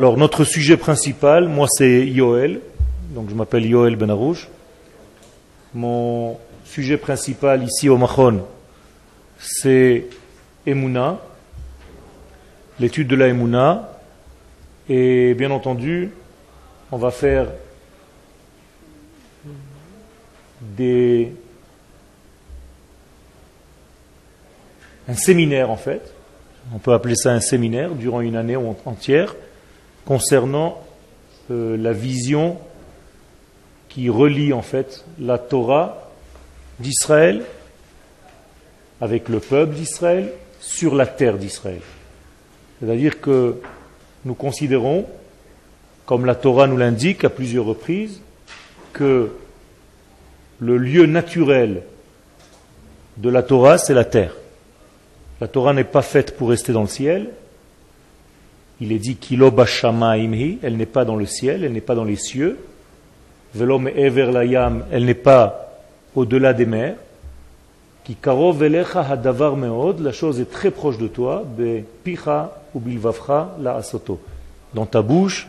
Alors notre sujet principal, moi c'est Yoel, donc je m'appelle Yoel Benarouche. Mon sujet principal ici au Machon, c'est Emouna, l'étude de la Emouna. Et bien entendu, on va faire des... un séminaire en fait, on peut appeler ça un séminaire durant une année entière, concernant euh, la vision qui relie en fait la Torah d'Israël avec le peuple d'Israël sur la terre d'Israël. C'est-à-dire que nous considérons, comme la Torah nous l'indique à plusieurs reprises, que le lieu naturel de la Torah, c'est la terre. La Torah n'est pas faite pour rester dans le ciel. Il est dit elle n'est pas dans le ciel, elle n'est pas dans les cieux. Velom ever layam, elle n'est pas au-delà des mers. Qui karov hadavar meod, la chose est très proche de toi, be picha ou bilvavcha la asoto. Dans ta bouche,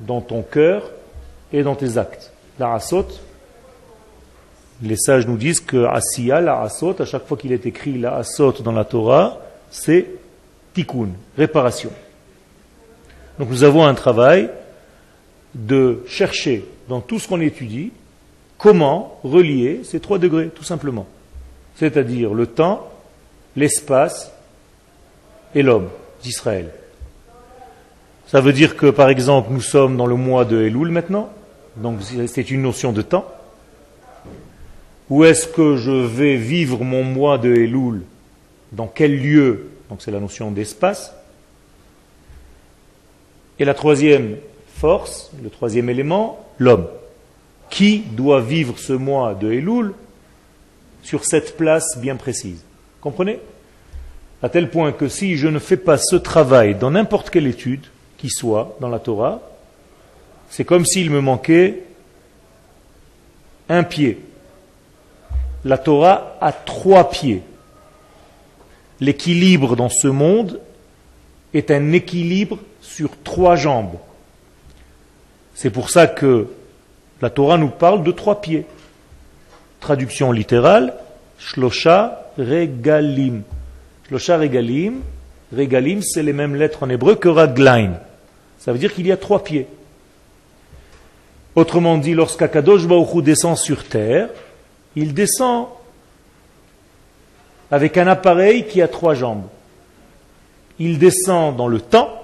dans ton cœur et dans tes actes. La asot, les sages nous disent que Asiya, la Asot, à chaque fois qu'il est écrit la Asot dans la Torah, c'est tikkun, réparation. Donc nous avons un travail de chercher dans tout ce qu'on étudie comment relier ces trois degrés, tout simplement. C'est-à-dire le temps, l'espace et l'homme d'Israël. Ça veut dire que, par exemple, nous sommes dans le mois de Elul maintenant, donc c'est une notion de temps. Où est-ce que je vais vivre mon mois de Elul? Dans quel lieu? Donc c'est la notion d'espace. Et la troisième force, le troisième élément, l'homme. Qui doit vivre ce mois de Elul sur cette place bien précise? Comprenez? À tel point que si je ne fais pas ce travail dans n'importe quelle étude qui soit dans la Torah, c'est comme s'il me manquait un pied la Torah a trois pieds. L'équilibre dans ce monde est un équilibre sur trois jambes. C'est pour ça que la Torah nous parle de trois pieds. Traduction littérale, Shlosha Regalim. Shlosha Regalim, Regalim, c'est les mêmes lettres en hébreu que Raglaim. Ça veut dire qu'il y a trois pieds. Autrement dit, lorsqu'Akadosh Baruch descend sur terre, il descend avec un appareil qui a trois jambes. Il descend dans le temps,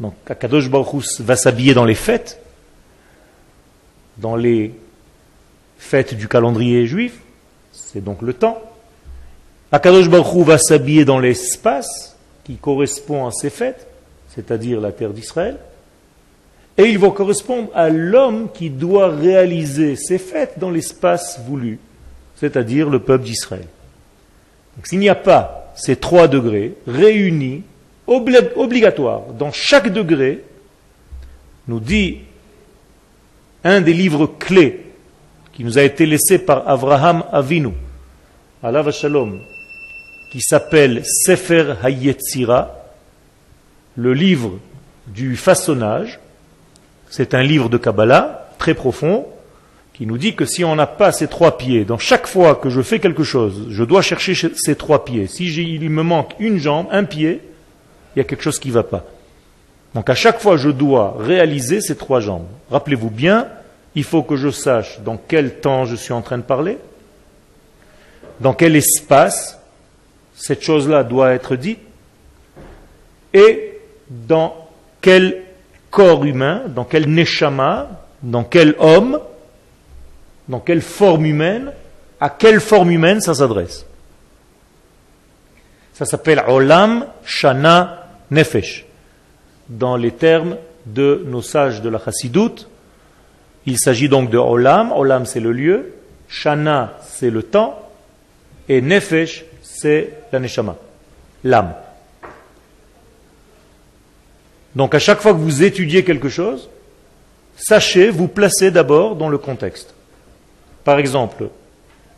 donc Akadosh Baruch va s'habiller dans les fêtes, dans les fêtes du calendrier juif, c'est donc le temps. Akadosh Baruch va s'habiller dans l'espace qui correspond à ces fêtes, c'est-à-dire la terre d'Israël. Et il va correspondre à l'homme qui doit réaliser ces fêtes dans l'espace voulu, c'est-à-dire le peuple d'Israël. S'il n'y a pas ces trois degrés réunis, obligatoires, dans chaque degré, nous dit un des livres clés qui nous a été laissé par Avraham Avinu, Allah Shalom, qui s'appelle Sefer Hayetzira, le livre du façonnage, c'est un livre de Kabbalah très profond qui nous dit que si on n'a pas ces trois pieds, dans chaque fois que je fais quelque chose, je dois chercher ces trois pieds. Si il me manque une jambe, un pied, il y a quelque chose qui ne va pas. Donc à chaque fois, je dois réaliser ces trois jambes. Rappelez-vous bien, il faut que je sache dans quel temps je suis en train de parler, dans quel espace cette chose-là doit être dite, et dans quel corps humain, dans quel neshama, dans quel homme, dans quelle forme humaine, à quelle forme humaine ça s'adresse? Ça s'appelle Olam Shana Nefesh. Dans les termes de nos sages de la Chassidoute, il s'agit donc de Olam. Olam c'est le lieu, Shana c'est le temps, et Nefesh c'est la Neshama, l'âme. Donc à chaque fois que vous étudiez quelque chose, sachez vous placer d'abord dans le contexte. Par exemple,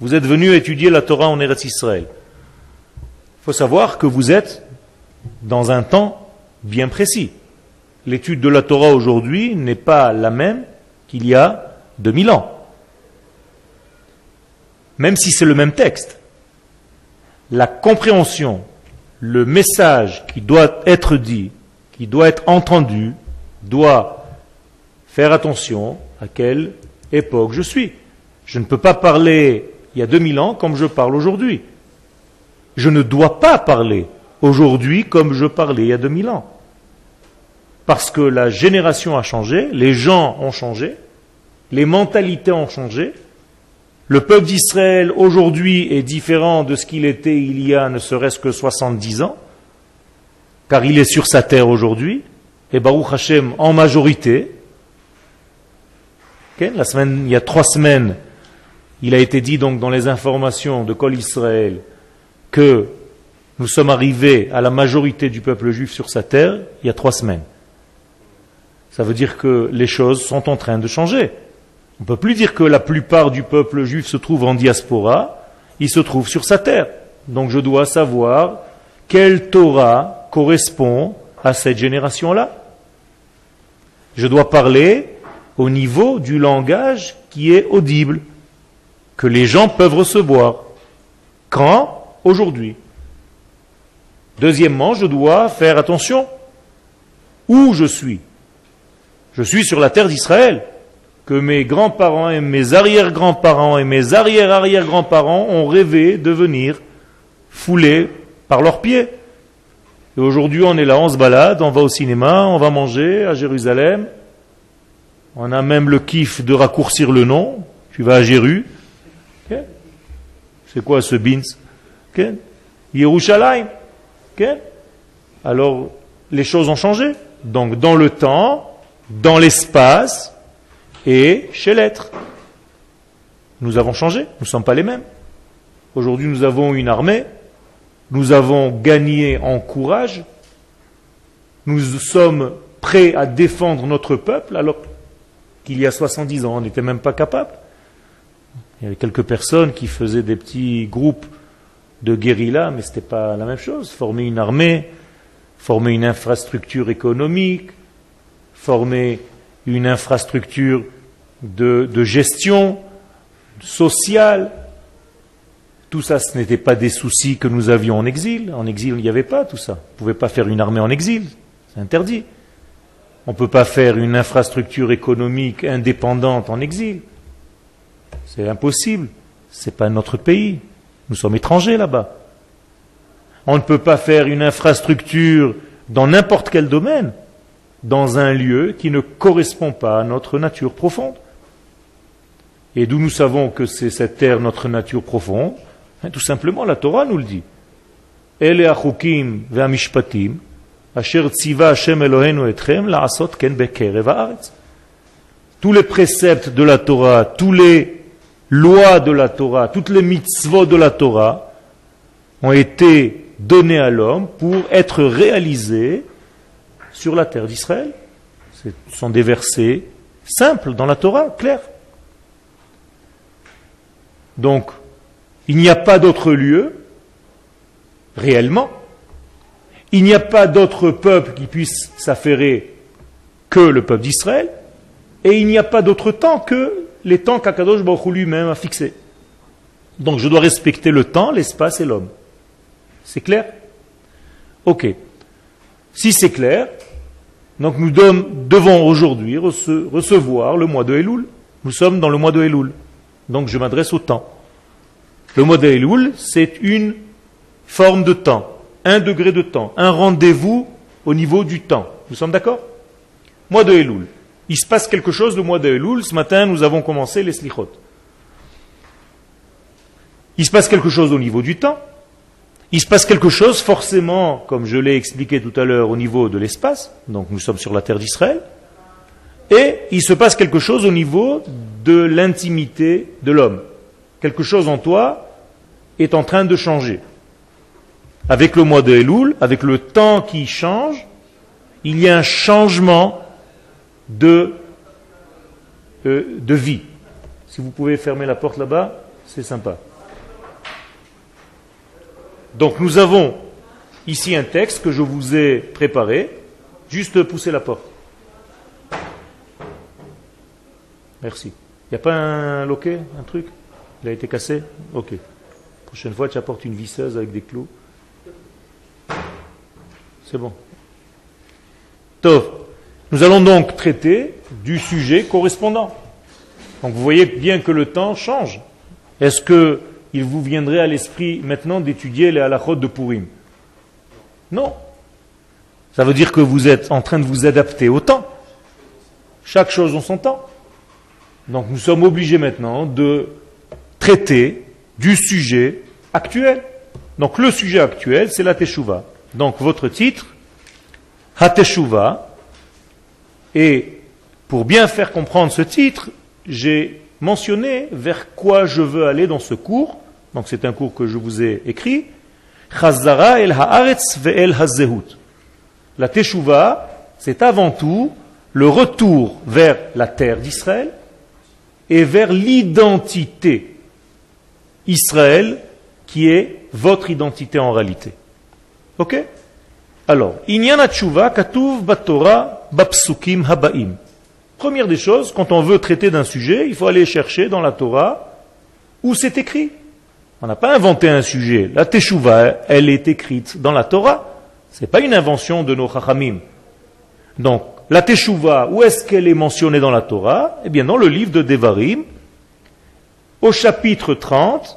vous êtes venu étudier la Torah en Eretz Israël. Il faut savoir que vous êtes dans un temps bien précis. L'étude de la Torah aujourd'hui n'est pas la même qu'il y a 2000 ans. Même si c'est le même texte. La compréhension, le message qui doit être dit, qui doit être entendu, doit faire attention à quelle époque je suis. Je ne peux pas parler il y a 2000 ans comme je parle aujourd'hui. Je ne dois pas parler aujourd'hui comme je parlais il y a 2000 ans. Parce que la génération a changé, les gens ont changé, les mentalités ont changé. Le peuple d'Israël aujourd'hui est différent de ce qu'il était il y a ne serait-ce que 70 ans, car il est sur sa terre aujourd'hui, et Baruch Hashem en majorité. la semaine, il y a trois semaines, il a été dit donc dans les informations de Kol Israël que nous sommes arrivés à la majorité du peuple juif sur sa terre il y a trois semaines. Ça veut dire que les choses sont en train de changer. On ne peut plus dire que la plupart du peuple juif se trouve en diaspora, il se trouve sur sa terre. Donc je dois savoir quelle Torah correspond à cette génération-là. Je dois parler au niveau du langage qui est audible, que les gens peuvent recevoir. Quand Aujourd'hui. Deuxièmement, je dois faire attention où je suis. Je suis sur la terre d'Israël, que mes grands-parents et mes arrière-grands-parents et mes arrière-arrière-grands-parents ont rêvé de venir fouler par leurs pieds. Et aujourd'hui, on est là, on se balade, on va au cinéma, on va manger à Jérusalem. On a même le kiff de raccourcir le nom. Tu vas à Jéru. C'est quoi ce bins. Yerushalayim. Alors, les choses ont changé. Donc, dans le temps, dans l'espace et chez l'être. Nous avons changé, nous ne sommes pas les mêmes. Aujourd'hui, nous avons une armée, nous avons gagné en courage, nous sommes prêts à défendre notre peuple, alors qu'il y a 70 ans, on n'était même pas capable. Il y avait quelques personnes qui faisaient des petits groupes de guérilla, mais ce n'était pas la même chose. Former une armée, former une infrastructure économique, former une infrastructure de, gestion sociale. Tout ça, ce n'était pas des soucis que nous avions en exil. En exil, il n'y avait pas tout ça. On ne pouvait pas faire une armée en exil. C'est interdit. On ne peut pas faire une infrastructure économique indépendante en exil. C'est impossible. Ce n'est pas notre pays. Nous sommes étrangers là-bas. On ne peut pas faire une infrastructure dans n'importe quel domaine dans un lieu qui ne correspond pas à notre nature profonde. Et d'où nous savons que c'est cette terre notre nature profonde? Hein, Tout simplement, la Torah nous le dit. Tous les préceptes de la Torah, tous les lois de la Torah, toutes les mitzvot de la Torah ont été donnés à l'homme pour être réalisés sur la terre d'Israël. Ce sont des versets simples dans la Torah, clairs. Donc, il n'y a pas d'autre lieu, réellement, il n'y a pas d'autre peuple qui puisse s'affairer que le peuple d'Israël, et il n'y a pas d'autre temps que les temps qu'Akadosh Baruch lui-même a fixés. Donc je dois respecter le temps, l'espace et l'homme. C'est clair? Ok. Si c'est clair, donc nous devons aujourd'hui recevoir le mois de Elul. Nous sommes dans le mois de Elul. Donc je m'adresse au temps. Le mois de Elul, c'est une forme de temps, un degré de temps, un rendez-vous au niveau du temps. Nous sommes d'accord? Mois de Elul. Il se passe quelque chose le mois de. Ce matin, nous avons commencé les slichot. Il se passe quelque chose au niveau du temps. Il se passe quelque chose forcément, comme je l'ai expliqué tout à l'heure, au niveau de l'espace, donc nous sommes sur la terre d'Israël, et il se passe quelque chose au niveau de l'intimité de l'homme. Quelque chose en toi est en train de changer. Avec le mois de Elul, avec le temps qui change, il y a un changement de, euh, de vie. Si vous pouvez fermer la porte là-bas, c'est sympa. Donc nous avons ici un texte que je vous ai préparé, Juste pousser la porte. Merci. Il n'y a pas un loquet, un truc? Il a été cassé? Ok. Prochaine fois, tu apportes une visseuse avec des clous. C'est bon. Tov. Nous allons donc traiter du sujet correspondant. Donc vous voyez bien que le temps change. Est-ce que il vous viendrait à l'esprit maintenant d'étudier les halachot de Purim? Non. Ça veut dire que vous êtes en train de vous adapter au temps. Chaque chose en son temps. Donc nous sommes obligés maintenant de traiter du sujet actuel. Donc le sujet actuel, c'est la Teshuvah. Donc votre titre, Hateshuva. Et pour bien faire comprendre ce titre, j'ai mentionné vers quoi je veux aller dans ce cours. Donc c'est un cours que je vous ai écrit. Chazara el haaretz ve'el hazehut. La Teshuvah, c'est avant tout le retour vers la terre d'Israël et vers l'identité Israël qui est votre identité en réalité. Ok? Alors, Inyana Tshuva katuv batora bapsukim habaim. Première des choses, quand on veut traiter d'un sujet, il faut aller chercher dans la Torah où c'est écrit. On n'a pas inventé un sujet. La Teshuvah, elle est écrite dans la Torah. Ce n'est pas une invention de nos Chachamim. Donc, la Teshuvah, où est-ce qu'elle est mentionnée dans la Torah? Eh bien, dans le livre de Devarim, au chapitre 30,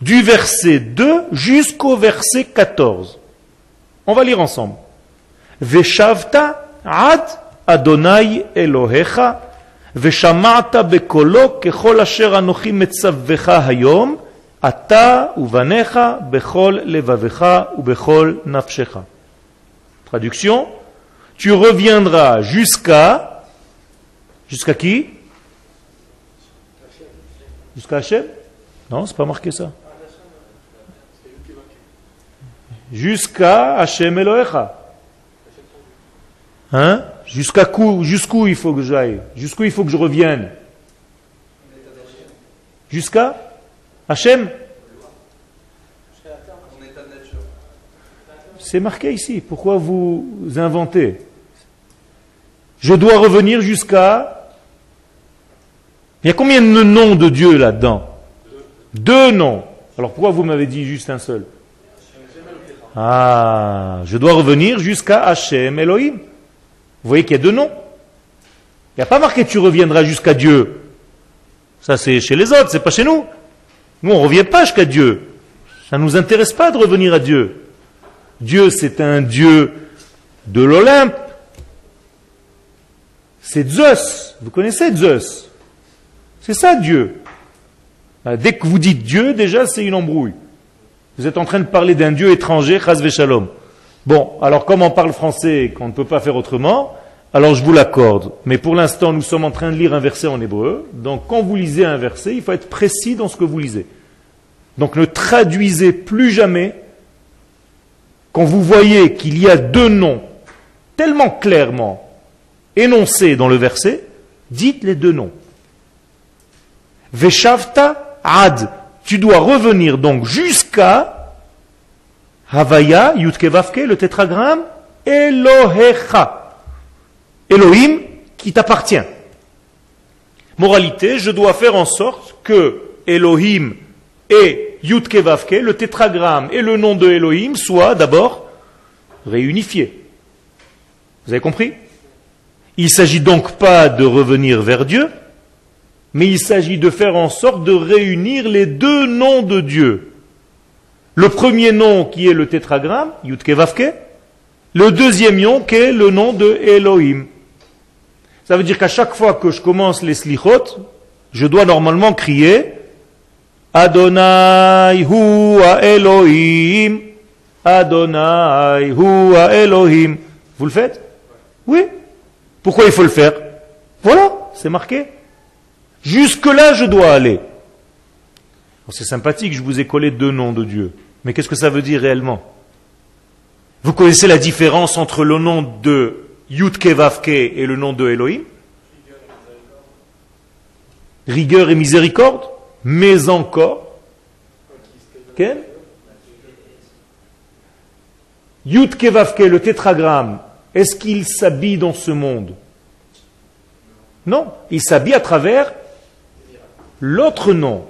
du verset 2 jusqu'au verset 14. On va lire ensemble. Veshavta ad Adonai Elohecha, ושמעת בקולו ככל אשר אנוכי מצווך היום, אתה ובניך bechol לבבך ובכל nafshecha. Traduction, tu reviendras jusqu'à... Jusqu'à qui Jusqu'à Hachem Non, c'est pas marqué ça. Jusqu'à Hachem Elohecha. Hein? Jusqu'à jusqu'où il faut que j'aille? Jusqu'où il faut que je revienne? Jusqu'à Hachem C'est marqué ici. Pourquoi vous inventez? Je dois revenir jusqu'à... Il y a combien de noms de Dieu là-dedans? Deux noms. Alors pourquoi vous m'avez dit juste un seul? Ah, je dois revenir jusqu'à Hachem Elohim. Vous voyez qu'il y a deux noms. Il n'y a pas marqué tu reviendras jusqu'à Dieu. Ça c'est chez les autres, c'est pas chez nous. Nous on ne revient pas jusqu'à Dieu. Ça ne nous intéresse pas de revenir à Dieu. Dieu c'est un Dieu de l'Olympe. C'est Zeus. Vous connaissez Zeus? C'est ça Dieu. Bah, dès que vous dites Dieu, déjà c'est une embrouille. Vous êtes en train de parler d'un Dieu étranger, Chaz Shalom. Bon, alors comme on parle français et qu'on ne peut pas faire autrement, alors je vous l'accorde. Mais pour l'instant, nous sommes en train de lire un verset en hébreu. Donc quand vous lisez un verset, il faut être précis dans ce que vous lisez. Donc ne traduisez plus jamais quand vous voyez qu'il y a deux noms tellement clairement énoncés dans le verset, dites les deux noms. Veshavta ad. Tu dois revenir donc jusqu'à Havaya, Yutkevavke, le tétragramme, Elohecha. Elohim qui t'appartient. Moralité, je dois faire en sorte que Elohim et Yutkevavke, le tétragramme et le nom de Elohim, soient d'abord réunifiés. Vous avez compris? Il ne s'agit donc pas de revenir vers Dieu, mais il s'agit de faire en sorte de réunir les deux noms de Dieu. Le premier nom qui est le tétragramme, Yutke le deuxième nom qui est le nom de Elohim. Ça veut dire qu'à chaque fois que je commence les slichot, je dois normalement crier Adonai hu Elohim, Adonai hu Elohim. Vous le faites? Oui. Pourquoi il faut le faire? Voilà, c'est marqué. Jusque-là, je dois aller. C'est sympathique, je vous ai collé deux noms de Dieu. Mais qu'est-ce que ça veut dire réellement? Vous connaissez la différence entre le nom de Yudke Vavke et le nom de Elohim? Rigueur et miséricorde? Mais encore? Yudke Vavke, le tétragramme, est-ce qu'il s'habille dans ce monde? Non, il s'habille à travers l'autre nom,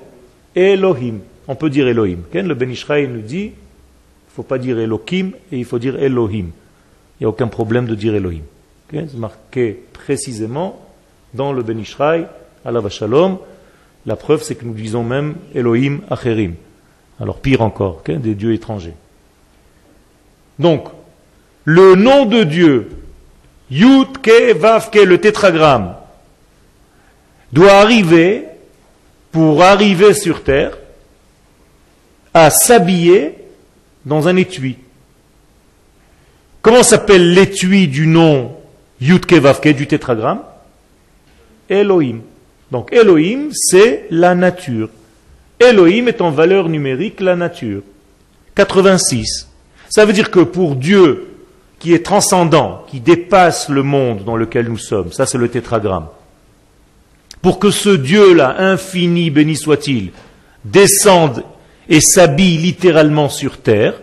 Elohim. On peut dire Elohim. Le Ben Israël nous dit, il ne faut pas dire Elohim et il faut dire Elohim. Il n'y a aucun problème de dire Elohim. C'est marqué précisément dans le Ben Ishraï, Allah Shalom. La preuve, c'est que nous disons même Elohim Acherim. Alors pire encore, des dieux étrangers. Donc, le nom de Dieu, Yud Ke Vav Ke, le tétragramme, doit arriver, pour arriver sur terre, à s'habiller dans un étui. Comment s'appelle l'étui du nom Yud Ke Vav Ke, du tétragramme? Elohim. Donc Elohim, c'est la nature. Elohim est en valeur numérique la nature. 86. Ça veut dire que pour Dieu, qui est transcendant, qui dépasse le monde dans lequel nous sommes, ça c'est le tétragramme, pour que ce Dieu-là, infini, béni soit-il, descende et s'habille littéralement sur terre,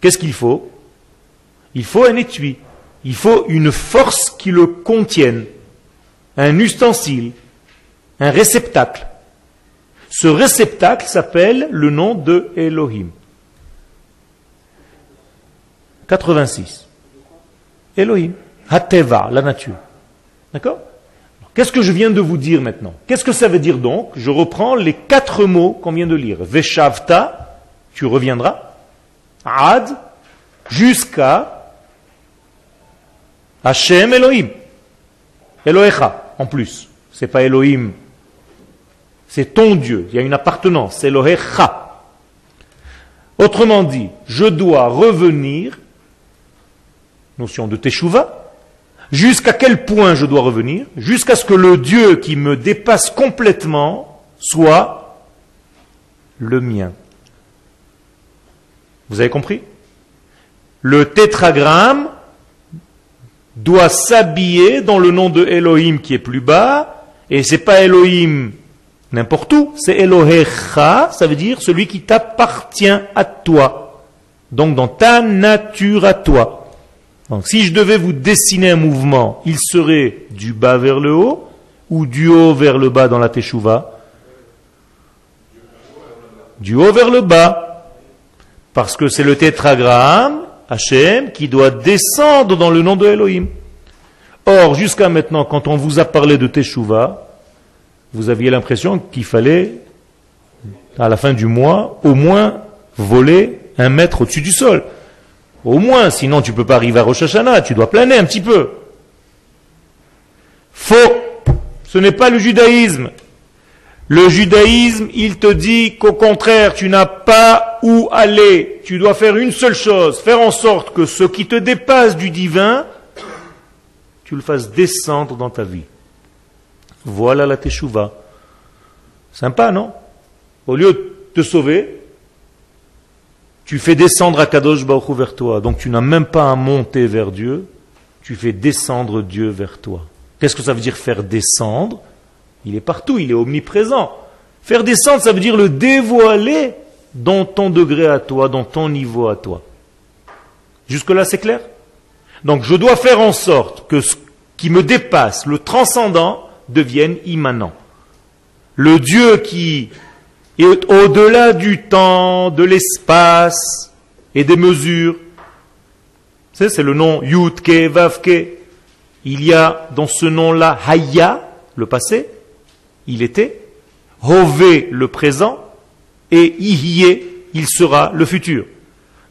qu'est-ce qu'il faut? Il faut un étui, il faut une force qui le contienne, un ustensile, un réceptacle. Ce réceptacle s'appelle le nom de Elohim. 86. Elohim. Hateva, la nature. D'accord? Qu'est-ce que je viens de vous dire maintenant? Qu'est-ce que ça veut dire donc? Je reprends les quatre mots qu'on vient de lire. Veshavta, tu reviendras. Ad, jusqu'à Hashem Elohim. Elohecha, en plus. C'est pas Elohim. C'est ton Dieu. Il y a une appartenance. Elohecha. Autrement dit, je dois revenir notion de teshuva. Jusqu'à quel point je dois revenir? Jusqu'à ce que le Dieu qui me dépasse complètement soit le mien. Vous avez compris? Le tétragramme doit s'habiller dans le nom de Elohim qui est plus bas, et c'est pas Elohim n'importe où, c'est Elohecha, ça veut dire celui qui t'appartient à toi. Donc dans ta nature à toi. Donc si je devais vous dessiner un mouvement, il serait du bas vers le haut ou du haut vers le bas dans la Teshuvah Du haut vers le bas. Parce que c'est le tétragramme, Hachem, qui doit descendre dans le nom de Elohim. Or, jusqu'à maintenant, quand on vous a parlé de Teshuvah, vous aviez l'impression qu'il fallait, à la fin du mois, au moins voler un mètre au-dessus du sol. Au moins, sinon tu ne peux pas arriver à Rosh Hashanah, tu dois planer un petit peu. Faux. Ce n'est pas le judaïsme. Le judaïsme, il te dit qu'au contraire, tu n'as pas où aller. Tu dois faire une seule chose, faire en sorte que ce qui te dépasse du divin, tu le fasses descendre dans ta vie. Voilà la teshuva. Sympa, non? Au lieu de te sauver, tu fais descendre à Kadosh Baruch vers toi. Donc tu n'as même pas à monter vers Dieu, tu fais descendre Dieu vers toi. Qu'est-ce que ça veut dire faire descendre? Il est partout, il est omniprésent. Faire descendre, ça veut dire le dévoiler dans ton degré à toi, dans ton niveau à toi. Jusque-là, c'est clair? Donc je dois faire en sorte que ce qui me dépasse, le transcendant, devienne immanent. Le Dieu qui et au-delà du temps, de l'espace et des mesures. C'est le nom Yudke, Vavke. Il y a dans ce nom-là Haya, le passé, il était, Hove, le présent, et Ihye, il sera le futur.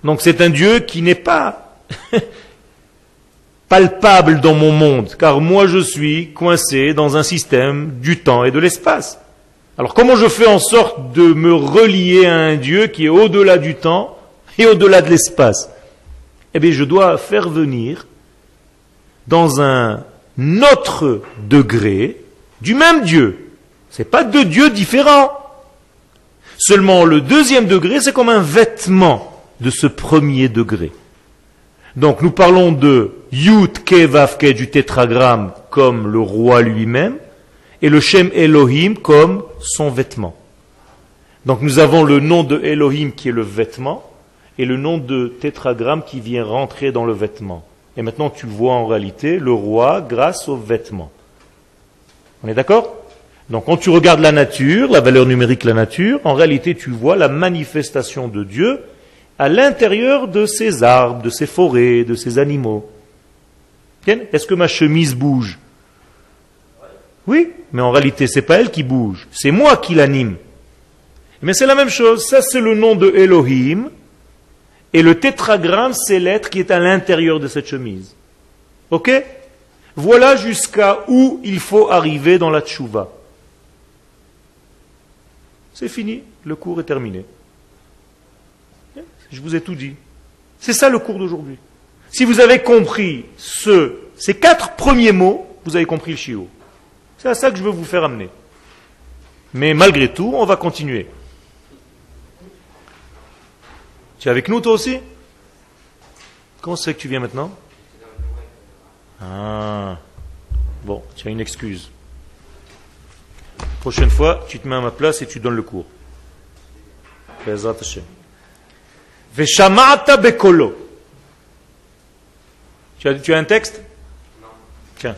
Donc c'est un Dieu qui n'est pas palpable dans mon monde, car moi je suis coincé dans un système du temps et de l'espace. Alors comment je fais en sorte de me relier à un Dieu qui est au-delà du temps et au-delà de l'espace? Eh bien, je dois faire venir dans un autre degré du même Dieu. Ce n'est pas deux dieux différents. Seulement le deuxième degré, c'est comme un vêtement de ce premier degré. Donc nous parlons de Yud Ke du tétragramme comme le roi lui-même, et le Shem Elohim comme son vêtement. Donc nous avons le nom de Elohim qui est le vêtement et le nom de tétragramme qui vient rentrer dans le vêtement. Et maintenant, tu vois en réalité le roi grâce aux vêtements. On est d'accord? Donc, quand tu regardes la nature, la valeur numérique de la nature, en réalité, tu vois la manifestation de Dieu à l'intérieur de ces arbres, de ces forêts, de ces animaux. Est-ce que ma chemise bouge? Oui, mais en réalité, c'est pas elle qui bouge, c'est moi qui l'anime. Mais c'est la même chose. Ça, c'est le nom de Elohim. Et le tétragramme, c'est l'être qui est à l'intérieur de cette chemise. Ok? Voilà jusqu'à où il faut arriver dans la tchouva. C'est fini, le cours est terminé. Je vous ai tout dit. C'est ça le cours d'aujourd'hui. Si vous avez compris ce, ces quatre premiers mots, vous avez compris le chiot. C'est à ça que je veux vous faire amener. Mais malgré tout, on va continuer. Tu es avec nous toi aussi? Comment c'est que tu viens maintenant? Ah, bon, tu as une excuse. Prochaine fois, tu te mets à ma place et tu donnes le cours. Veshamata bekolo. Tu as, tu as un texte? Non. Tiens.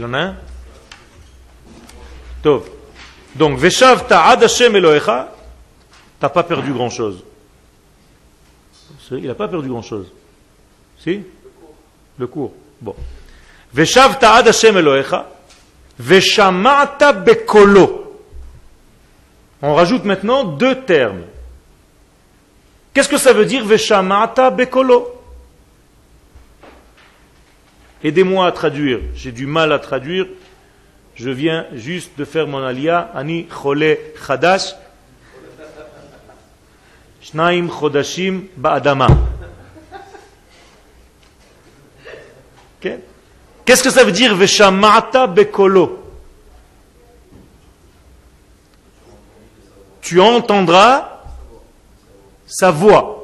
Il un? Donc, Veshavta ad Hashem Elohecha, t'as pas perdu grand chose. Il n'a pas perdu grand chose. Si? Le cours. Bon. Veshavta ad Hashem Elohecha, Veshamata bekolo. On rajoute maintenant deux termes. Qu'est-ce que ça veut dire Veshamata bekolo? Aidez-moi à traduire. J'ai du mal à traduire. Je viens juste de faire mon alia. Ani chole chadash. Shnaim chodashim ba'adama. Qu'est-ce que ça veut dire Veshamata bekolo? Tu entendras sa voix.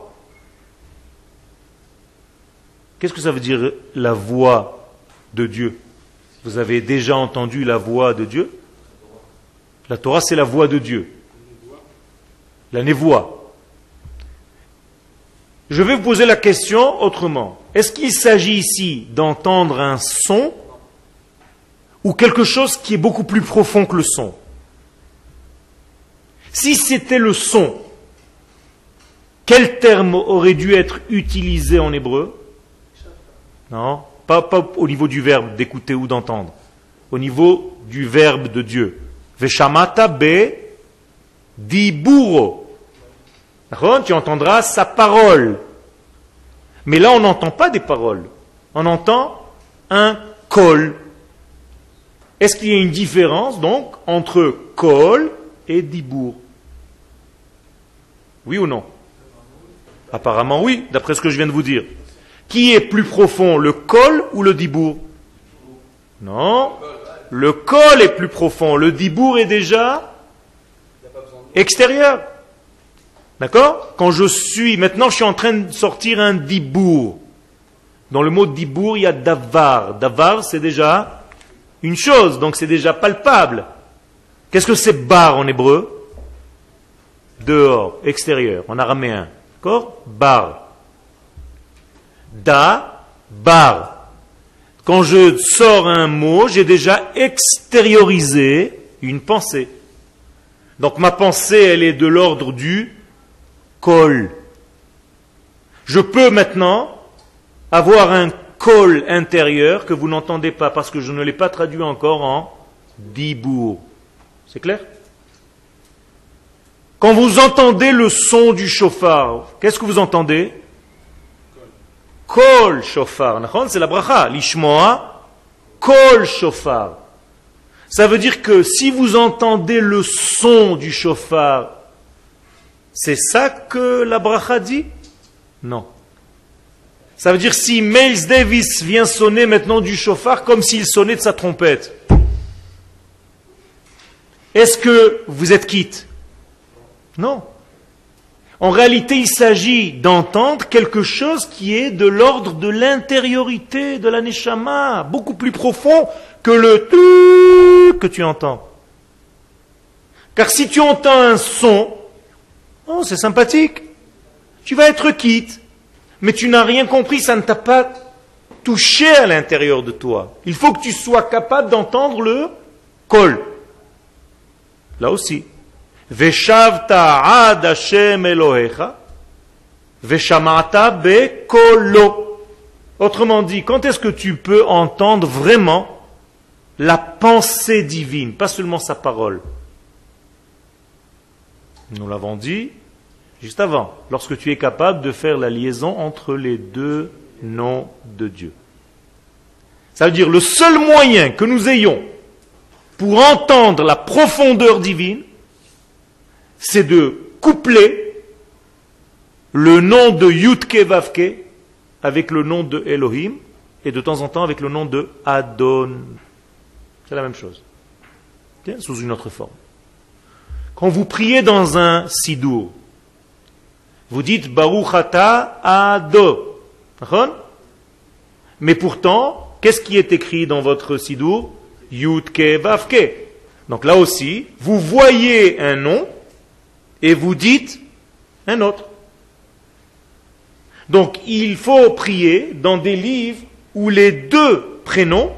Qu'est-ce que ça veut dire la voix de Dieu? Vous avez déjà entendu la voix de Dieu? La Torah, c'est la voix de Dieu. La névoie. Je vais vous poser la question autrement. Est-ce qu'il s'agit ici d'entendre un son ou quelque chose qui est beaucoup plus profond que le son? Si c'était le son, quel terme aurait dû être utilisé en hébreu? Non, pas, au niveau du verbe d'écouter ou d'entendre, au niveau du verbe de Dieu. Veshamata be diburo. Tu entendras sa parole. Mais là, on n'entend pas des paroles. On entend un kol. Est-ce qu'il y a une différence, donc, entre kol et dibour? Oui ou non? Apparemment oui, d'après ce que je viens de vous dire. Qui est plus profond, le col ou le dibour? Non. Le col est plus profond, le dibour est déjà extérieur. D'accord? Quand je suis, maintenant je suis en train de sortir un dibour. Dans le mot dibour, il y a davar. Davar, c'est déjà une chose, donc c'est déjà palpable. Qu'est-ce que c'est bar en hébreu? Dehors, extérieur, en araméen. Bar. Da, bar. Quand je sors un mot, j'ai déjà extériorisé une pensée. Donc ma pensée, elle est de l'ordre du col. Je peux maintenant avoir un col intérieur que vous n'entendez pas parce que je ne l'ai pas traduit encore en dibour. C'est clair? Quand vous entendez le son du chauffard, qu'est-ce que vous entendez? Kol chauffard. C'est la bracha. Lishmoa, kol chauffard. Ça veut dire que si vous entendez le son du chauffard, c'est ça que la bracha dit? Non. Ça veut dire si Miles Davis vient sonner maintenant du chauffard comme s'il sonnait de sa trompette. Est-ce que vous êtes quitte? Non. En réalité, il s'agit d'entendre quelque chose qui est de l'ordre de l'intériorité de la neshama, beaucoup plus profond que le tu que tu entends. Car si tu entends un son, oh, c'est sympathique, tu vas être quitte. mais tu n'as rien compris, ça ne t'a pas touché à l'intérieur de toi. Il faut que tu sois capable d'entendre le kol. Là aussi. Veshavta ad Hashem Elohecha, veshamata be kolo. Autrement dit, quand est-ce que tu peux entendre vraiment la pensée divine, pas seulement sa parole Nous l'avons dit juste avant, lorsque tu es capable de faire la liaison entre les deux noms de Dieu. Ça veut dire le seul moyen que nous ayons pour entendre la profondeur divine, c'est de coupler le nom de Yutke Vavke avec le nom de Elohim et de temps en temps avec le nom de Adon. C'est la même chose. Sous une autre forme. Quand vous priez dans un sidour, vous dites Baruch Ata Ado. Mais pourtant, qu'est-ce qui est écrit dans votre sidour? Yutke Vavke. Donc là aussi, vous voyez un nom et vous dites un autre. Donc il faut prier dans des livres où les deux prénoms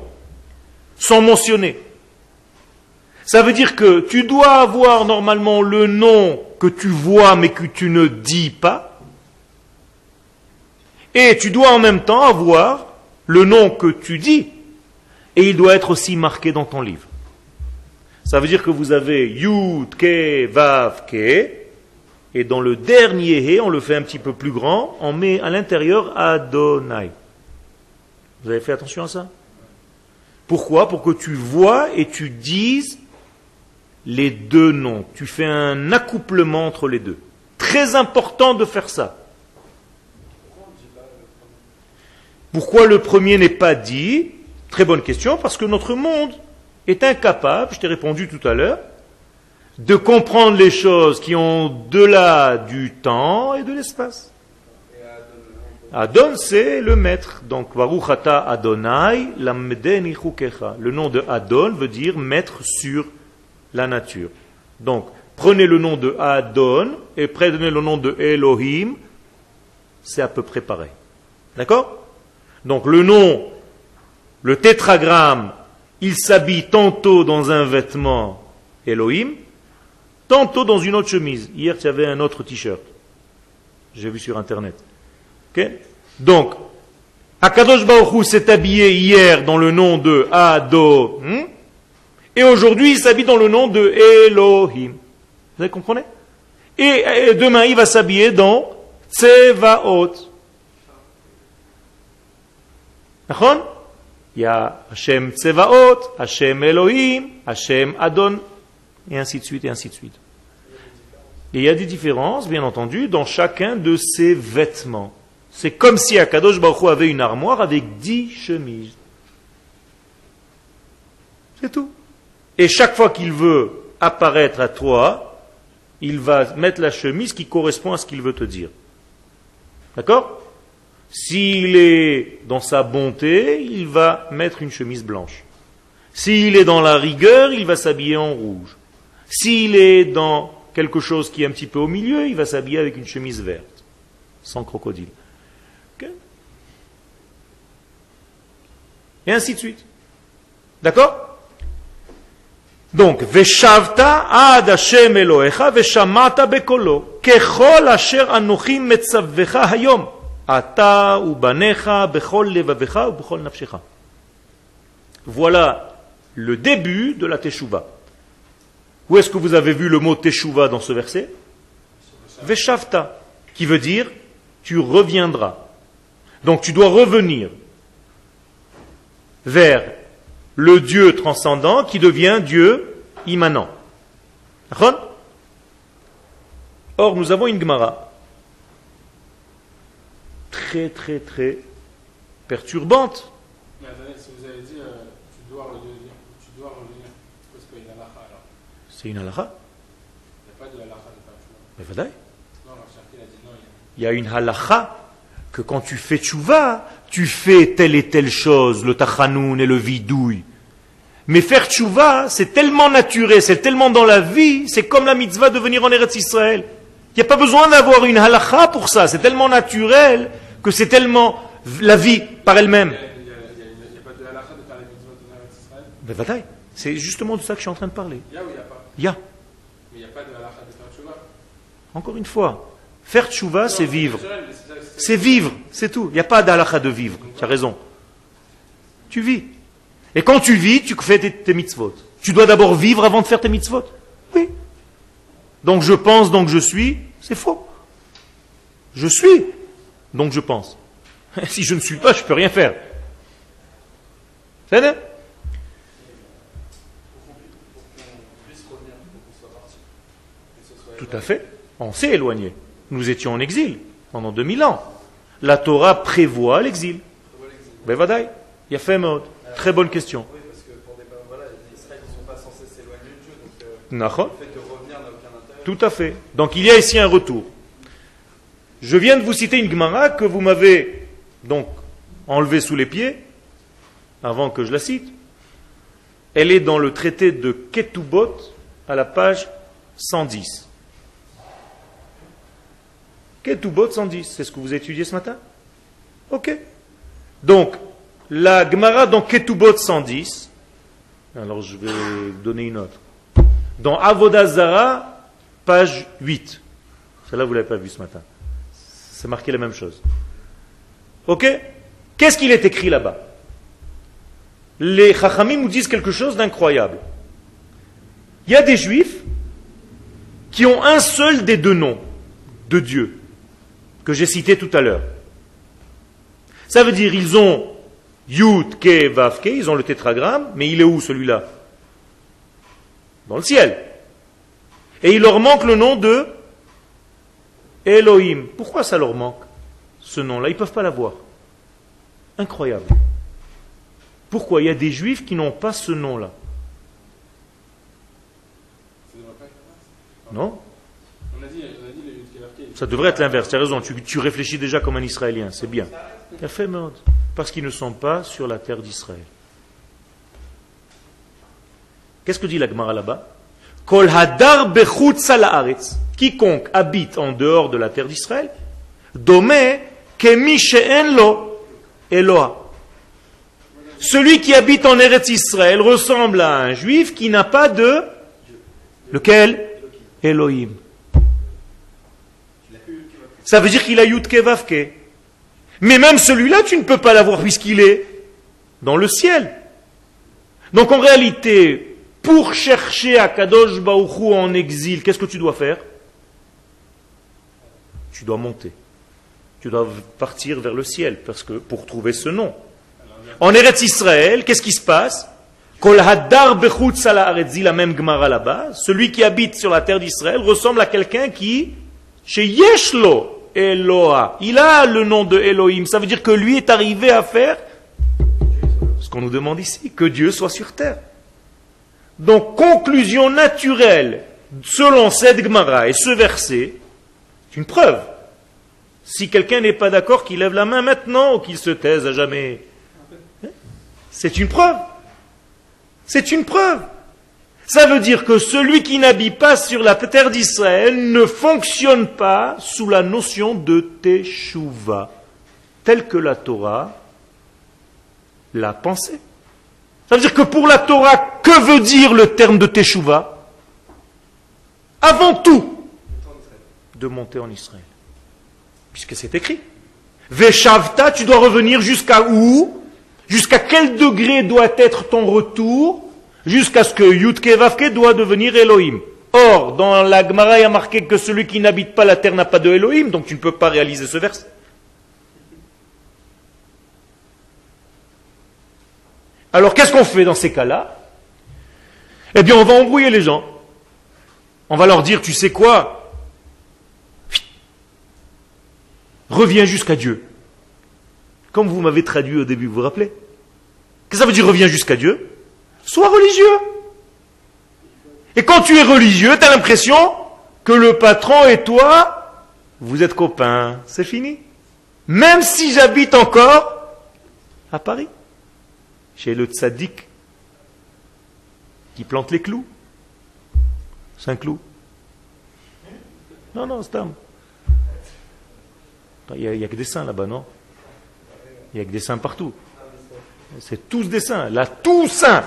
sont mentionnés. Ça veut dire que tu dois avoir normalement le nom que tu vois mais que tu ne dis pas. Et tu dois en même temps avoir le nom que tu dis et il doit être aussi marqué dans ton livre. Ça veut dire que vous avez Yud, Ke, Vav, Ke, et dans le dernier He, on le fait un petit peu plus grand, on met à l'intérieur Adonai. Vous avez fait attention à ça? Pourquoi? Pour que tu vois et tu dises les deux noms. Tu fais un accouplement entre les deux. Très important de faire ça. Pourquoi le premier n'est pas dit? Très bonne question, parce que notre monde est incapable, je t'ai répondu tout à l'heure, de comprendre les choses qui ont de du temps et de l'espace. Adon, c'est le maître. Donc, Baruchata Adonai, Le nom de Adon veut dire maître sur la nature. Donc, prenez le nom de Adon et prenez le nom de Elohim, c'est à peu près pareil. D'accord? Donc, le nom le tétragramme, il s'habille tantôt dans un vêtement Elohim, tantôt dans une autre chemise. Hier, tu avais un autre t-shirt. J'ai vu sur Internet. Donc, Akadosh Baruch s'est habillé hier dans le nom de Ado, et aujourd'hui il s'habille dans le nom de Elohim. Vous avez compris? Et, demain il va s'habiller dans Tsevaot. D'accord il y a Hashem Tsevaot, Hashem Elohim, Hashem Adon, et ainsi de suite, et ainsi de suite. Et il y a des différences, bien entendu, dans chacun de ces vêtements. C'est comme si Akadosh Baruch Hu avait une armoire avec dix chemises. C'est tout. Et chaque fois qu'il veut apparaître à toi, il va mettre la chemise qui correspond à ce qu'il veut te dire. D'accord? S'il est dans sa bonté, il va mettre une chemise blanche. S'il est dans la rigueur, il va s'habiller en rouge. S'il est dans quelque chose qui est un petit peu au milieu, il va s'habiller avec une chemise verte, sans crocodile. Et ainsi de suite. D'accord? Donc, Veshavta ad veshamata bekolo, kechol anochim metzavvecha hayom. Voilà le début de la teshuva. Où est-ce que vous avez vu le mot teshuva dans ce verset? Veshavta, qui veut dire tu reviendras. Donc tu dois revenir vers le Dieu transcendant qui devient Dieu immanent. Or, nous avons une Gemara très très très perturbante. Mais attendez, si vous avez dit euh, tu dois revenir, tu dois revenir, c'est une halakha alors C'est une halakha? Il n'y a pas de halakha de Mais voilà. Non, il a dit non. Il y a une halakha que quand tu fais tchouva, tu fais telle et telle chose, le tachanoun et le vidouille. Mais faire tchouva, c'est tellement naturel, c'est tellement dans la vie, c'est comme la mitzvah de venir en Eretz Israël. Il n'y a pas besoin d'avoir une halakha pour ça, c'est tellement naturel que c'est tellement la vie par elle-même. Bataille. C'est justement de ça que je suis en train de parler. Il y a ou il n'y a pas? Il y a. Mais il n'y a pas de halakha de faire tchouva. Encore une fois, faire tchouva, c'est vivre. c'est vivre, c'est tout. Il n'y a pas d'alakha de vivre. Tu as raison. Tu vis. Et quand tu vis, tu fais tes, tes mitzvot. Tu dois d'abord vivre avant de faire tes mitzvot. Oui. Donc je pense, donc je suis, c'est faux. Je suis, donc je pense. Si je ne suis pas, je ne peux rien faire. C'est vrai Tout à fait. On s'est éloigné. Nous étions en exil pendant 2000 ans. La Torah prévoit l'exil. Vadaï. Il y a fait mode. Très bonne question. Oui, parce que pour des voilà, les Israéliens ne sont pas censés s'éloigner de Dieu, donc euh, le fait de revenir n'a aucun intérêt. Tout à fait. Donc il y a ici un retour. Je viens de vous citer une Gemara que vous m'avez donc enlevée sous les pieds, avant que je la cite. Elle est dans le traité de Ketubot, à la page 110. Ketubot 110, c'est ce que vous étudié ce matin? Ok. Donc, la Gemara dans Ketubot 110, alors je vais donner une autre. Dans Avodazara, page 8. Celle-là, vous ne l'avez pas vue ce matin. C'est marqué la même chose. Ok? Qu'est-ce qu'il est écrit là-bas? Les Chachamim nous disent quelque chose d'incroyable. Il y a des juifs qui ont un seul des deux noms de Dieu que j'ai cité tout à l'heure. Ça veut dire ils ont Yud, Ke, Vav, Ke, ils ont le tétragramme, mais il est où celui-là? Dans le ciel. Et il leur manque le nom de Elohim. Pourquoi ça leur manque ce nom-là? Ils ne peuvent pas l'avoir. Incroyable. Pourquoi? Il y a des juifs qui n'ont pas ce nom-là. Non? On a dit. Ça devrait être l'inverse. Tu as raison. Tu, réfléchis déjà comme un Israélien. C'est bien. Parce qu'ils ne sont pas sur la terre d'Israël. Qu'est-ce que dit la Gemara là-bas? Kol hadar. Quiconque habite en dehors de la terre d'Israël, domé lo Eloha. Celui qui habite en Eretz Israël ressemble à un juif qui n'a pas de lequel? Elohim. Ça veut dire qu'il a Yudke Vavke. Mais même celui-là, tu ne peux pas l'avoir puisqu'il est dans le ciel. Donc en réalité, pour chercher à Kadosh Baruchou en exil, qu'est-ce que tu dois faire? Tu dois monter. Tu dois partir vers le ciel parce que pour trouver ce nom. En Eretz Israël, qu'est-ce qui se passe? La même Gemara là-bas. Celui qui habite sur la terre d'Israël ressemble à quelqu'un qui, chez Yeshlo Eloha, il a le nom de Elohim. Ça veut dire que lui est arrivé à faire ce qu'on nous demande ici, que Dieu soit sur terre. Donc, conclusion naturelle, selon cette Gemara et ce verset, c'est une preuve. Si quelqu'un n'est pas d'accord, qu'il lève la main maintenant ou qu'il se taise à jamais. C'est une preuve. C'est une preuve. Ça veut dire que celui qui n'habite pas sur la terre d'Israël ne fonctionne pas sous la notion de Teshuvah, telle que la Torah l'a pensée. Ça veut dire que pour la Torah, que veut dire le terme de Teshuvah Avant tout, de monter en Israël. Puisque c'est écrit. Veshavta, tu dois revenir jusqu'à où? Jusqu'à quel degré doit être ton retour? Jusqu'à ce que Yudke Vavke doit devenir Elohim. Or, dans la Gemara, il y a marqué que celui qui n'habite pas la terre n'a pas de Elohim, donc tu ne peux pas réaliser ce verset. Alors qu'est-ce qu'on fait dans ces cas-là? Eh bien, on va embrouiller les gens. On va leur dire, tu sais quoi? Reviens jusqu'à Dieu. Comme vous m'avez traduit au début, vous vous rappelez Qu'est-ce que ça veut dire reviens jusqu'à Dieu Sois religieux. Et quand tu es religieux, tu as l'impression que le patron et toi, vous êtes copains. C'est fini. Même si j'habite encore à Paris, chez le tzaddik qui plante les clous. C'est un clou. Non, non, c'est. Il n'y a, que des saints là-bas, non? Il y a que des saints partout. C'est tous des saints. Là, tous saints.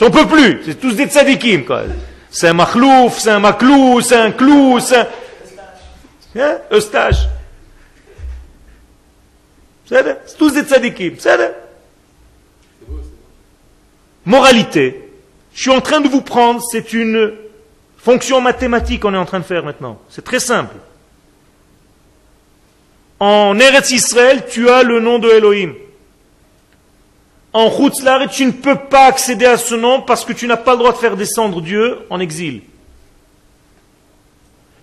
On peut plus. C'est tous des tzadikim, quoi. C'est un machlouf, c'est un maclou, c'est un clou, c'est un... Hein? Eustache. C'est tous des tzadikim. C'est Moralité. Je suis en train de vous prendre, c'est une fonction mathématique qu'on est en train de faire maintenant. C'est très simple. En Eretz Israël, tu as le nom de Elohim. En Chutzlar, tu ne peux pas accéder à ce nom parce que tu n'as pas le droit de faire descendre Dieu en exil.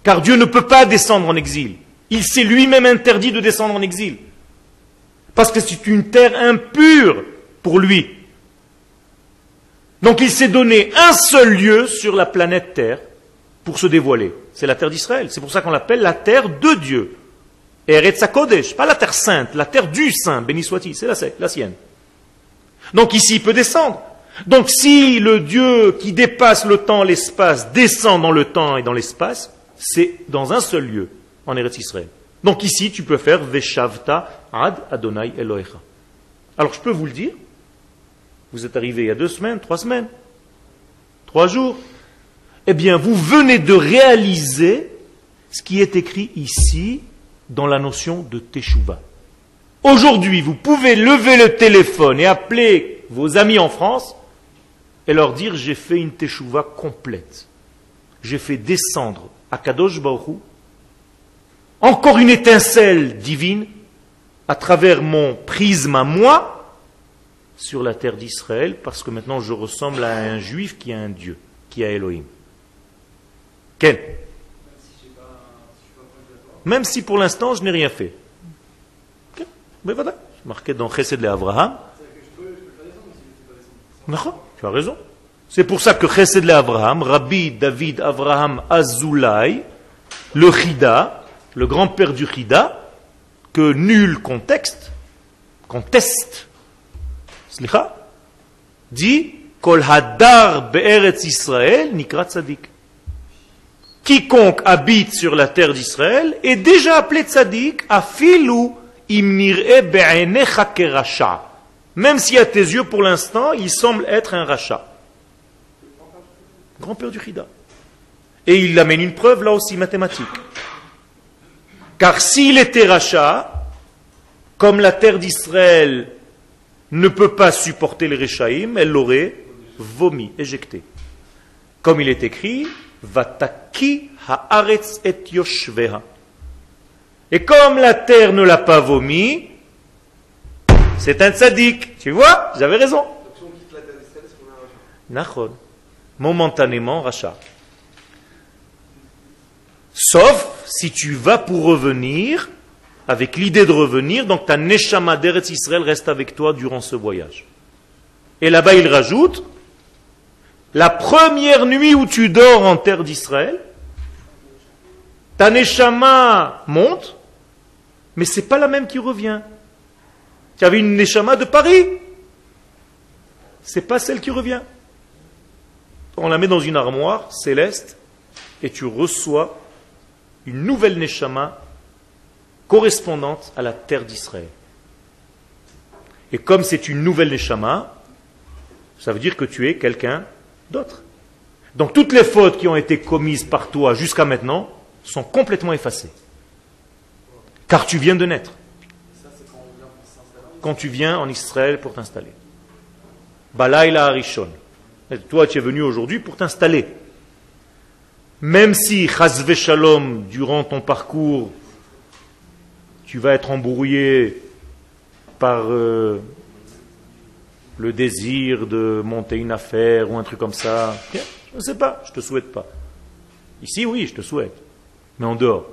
Car Dieu ne peut pas descendre en exil. Il s'est lui-même interdit de descendre en exil. Parce que c'est une terre impure pour lui. Donc il s'est donné un seul lieu sur la planète Terre pour se dévoiler. C'est la terre d'Israël. C'est pour ça qu'on l'appelle la terre de Dieu. Eretz Kodesh, pas la terre sainte, la terre du saint, béni soit-il, c'est la, la sienne. Donc ici, il peut descendre. Donc si le Dieu qui dépasse le temps, l'espace, descend dans le temps et dans l'espace, c'est dans un seul lieu, en Eretz Israël. Donc ici, tu peux faire Veshavta ad Adonai Elohecha. Alors je peux vous le dire, vous êtes arrivé il y a deux semaines, trois semaines, trois jours. Eh bien, vous venez de réaliser ce qui est écrit ici dans la notion de Teshuvah. Aujourd'hui, vous pouvez lever le téléphone et appeler vos amis en France et leur dire j'ai fait une Teshuvah complète. J'ai fait descendre à Kadosh Baruch encore une étincelle divine à travers mon prisme à moi sur la terre d'Israël parce que maintenant je ressemble à un juif qui a un Dieu, qui a Elohim. Quel? Même si pour l'instant je n'ai rien fait. Mais voilà, marqué dans Chesed le Abraham. Tu as raison. C'est pour ça que Chesed le Abraham, Rabbi David Abraham Azoulay, le Chida, le grand-père du Chida, que nul contexte, conteste, dit Kol hadar be'eretz Israël nikra tzadik. Quiconque habite sur la terre d'Israël est déjà appelé imnir'e be'enecha keracha. Même si à tes yeux, pour l'instant, il semble être un rachat. Grand-père du Chida. Et il amène une preuve là aussi mathématique. Car s'il était rachat, comme la terre d'Israël ne peut pas supporter les Réchaïm, elle l'aurait vomi, éjecté. Comme il est écrit, Vataki haaretz et yoshveha. Et comme la terre ne l'a pas vomi, c'est un tzaddik. Tu vois, j'avais raison. Momentanément, rachat. Sauf si tu vas pour revenir avec l'idée de revenir, donc ta neshama d'Eretz Israël reste avec toi durant ce voyage. Et là-bas, il rajoute, la première nuit où tu dors en terre d'Israël, ta neshama monte, mais c'est pas la même qui revient. Tu avais une neshama de Paris, c'est pas celle qui revient. On la met dans une armoire céleste et tu reçois une nouvelle neshama correspondante à la terre d'Israël. Et comme c'est une nouvelle Neshama, ça veut dire que tu es quelqu'un d'autre. Donc toutes les fautes qui ont été commises par toi jusqu'à maintenant sont complètement effacées. Car tu viens de naître. Quand tu viens en Israël pour t'installer. Balaïla Arishon. Toi, tu es venu aujourd'hui pour t'installer. Même si, Chazve Shalom, durant ton parcours, tu vas être embrouillé par euh, le désir de monter une affaire ou un truc comme ça. Je ne sais pas, je ne te souhaite pas. Ici, oui, je te souhaite. Mais en dehors.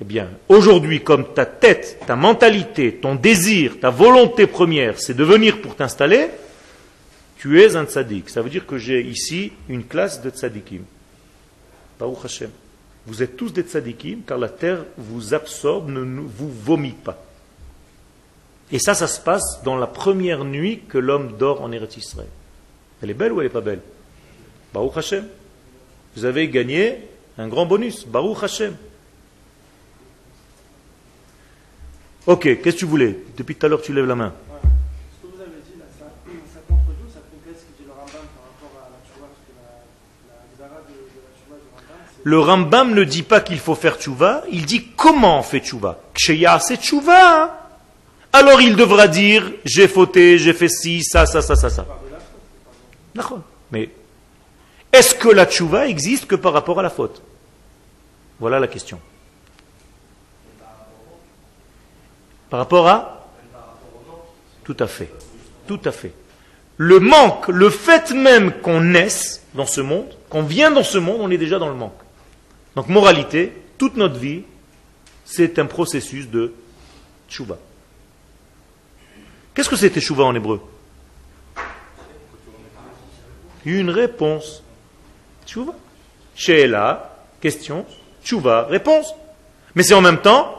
Eh bien, aujourd'hui, comme ta tête, ta mentalité, ton désir, ta volonté première, c'est de venir pour t'installer, tu es un tzaddik. Ça veut dire que j'ai ici une classe de tzaddikim. Baruch Hashem. Vous êtes tous des tzadikim, car la terre vous absorbe, ne vous vomit pas. Et ça, ça se passe dans la première nuit que l'homme dort en Eretz Israël. Elle est belle ou elle n'est pas belle? Baruch Hashem. Vous avez gagné un grand bonus. Baruch Hashem. Ok, qu'est-ce que tu voulais? Depuis tout à l'heure, tu lèves la main. Ouais. Ce que vous avez dit là, ça, ça contredit ou ça complète ce que dit le Rambam par rapport à la tchouva Parce que la, la Gdara de, de la tchouva du Rambam, c'est. Le Rambam ne dit pas qu'il faut faire tchouva, il dit comment on fait tchouva. Ksheya, c'est tchouva. Alors il devra dire j'ai fauté, j'ai fait ci, ça, ça, ça, ça, ça. Mais est-ce que la tchouva existe que par rapport à la faute? Voilà la question. Par rapport à? Tout à fait. Tout à fait. Le manque, le fait même qu'on naisse dans ce monde, qu'on vient dans ce monde, on est déjà dans le manque. Donc moralité, toute notre vie, c'est un processus de tchouva. Qu'est-ce que c'est tchouva en hébreu Une réponse. Tchouva. Sheela, question. Tchouva, réponse. Mais c'est en même temps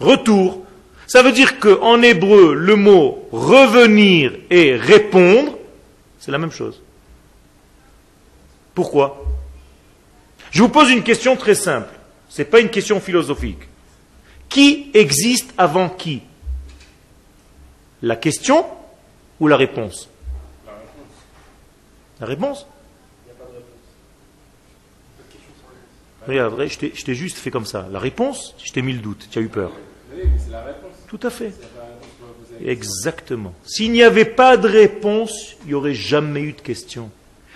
retour. Ça veut dire qu'en hébreu, le mot revenir et répondre, c'est la même chose. Pourquoi Je vous pose une question très simple. Ce n'est pas une question philosophique. Qui existe avant qui? La question ou la réponse? La réponse Regarde, regarde, je t'ai- je t'ai juste fait comme ça. La réponse, je t'ai mis le doute, tu as eu peur. Oui, mais la réponse. Tout à fait. Exactement. S'il n'y avait pas de réponse, il n'y aurait jamais eu de question.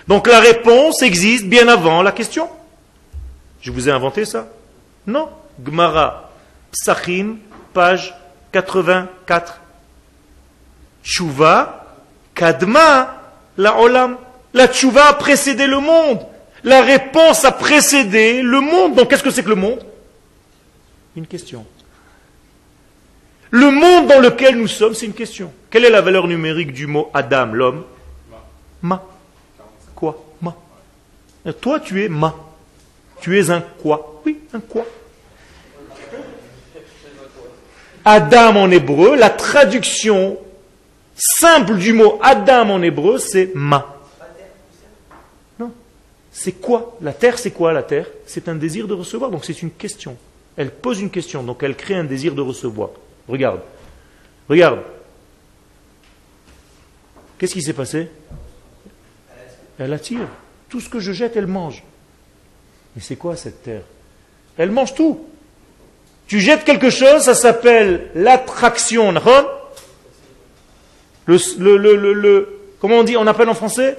Donc la réponse existe bien avant la question. Je vous ai inventé ça Non. Gmara, Psachim, page 84. Tshuva, Kadma, la Olam. La Tshuva a précédé le monde. La réponse a précédé le monde. Donc qu'est-ce que c'est que le monde? Une question. Le monde dans lequel nous sommes, c'est une question. Quelle est la valeur numérique du mot Adam, l'homme? Ma. Quoi? Ma. Et toi, tu es ma. Tu es un quoi? Oui, un quoi. Adam en hébreu, la traduction simple du mot Adam en hébreu, c'est ma. Non. C'est quoi? La terre, c'est quoi la terre? C'est un désir de recevoir, donc c'est une question. Elle pose une question, donc elle crée un désir de recevoir. Regarde. Regarde. Qu'est-ce qui s'est passé? Elle attire. Tout ce que je jette, elle mange. Mais c'est quoi cette terre? Elle mange tout. Tu jettes quelque chose, ça s'appelle l'attraction. Le, le, le, Comment on dit On appelle en français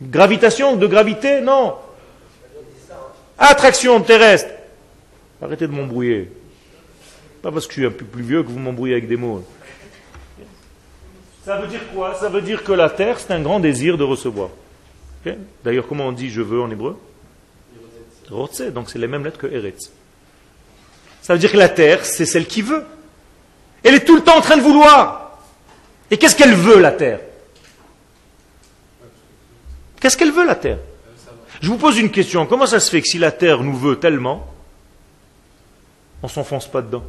Gravitation De gravité Non. Attraction terrestre. Arrêtez de m'embrouiller. Pas parce que je suis un peu plus vieux que vous m'embrouillez avec des mots. Ça veut dire quoi? Ça veut dire que la terre, c'est un grand désir de recevoir. D'ailleurs, comment on dit je veux en hébreu? Rotze, donc c'est les mêmes lettres que Eretz. Ça veut dire que la terre, c'est celle qui veut. Elle est tout le temps en train de vouloir. Et qu'est-ce qu'elle veut, la terre? Qu'est-ce qu'elle veut, la terre? Je vous pose une question. Comment ça se fait que si la terre nous veut tellement, on s'enfonce pas dedans?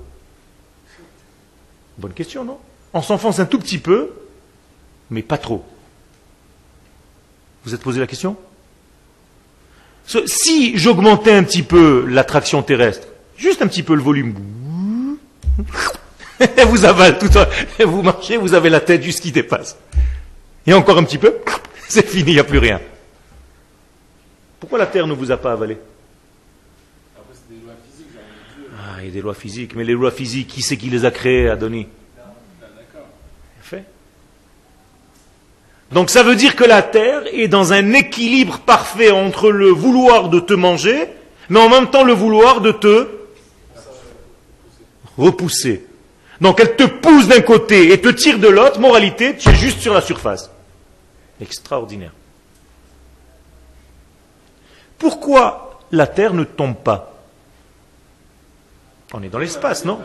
Bonne question, non? On s'enfonce un tout petit peu, mais pas trop. Vous êtes posé la question? Si j'augmentais un petit peu l'attraction terrestre, juste un petit peu le volume, elle vous avale tout ça. Vous marchez, vous avez la tête juste qui dépasse. Et encore un petit peu, c'est fini, il n'y a plus rien. Pourquoi la Terre ne vous a pas avalé? Après, c'est des lois physiques, j'ai envie de dire. Ah, il y a des lois physiques. Mais les lois physiques, qui c'est qui les a créées, Adoni Ah, d'accord. Fait. Donc ça veut dire que la terre est dans un équilibre parfait entre le vouloir de te manger, mais en même temps le vouloir de te repousser. Donc elle te pousse d'un côté et te tire de l'autre, moralité, tu es juste sur la surface. Extraordinaire. Pourquoi la terre ne tombe pas? On est dans l'espace, non?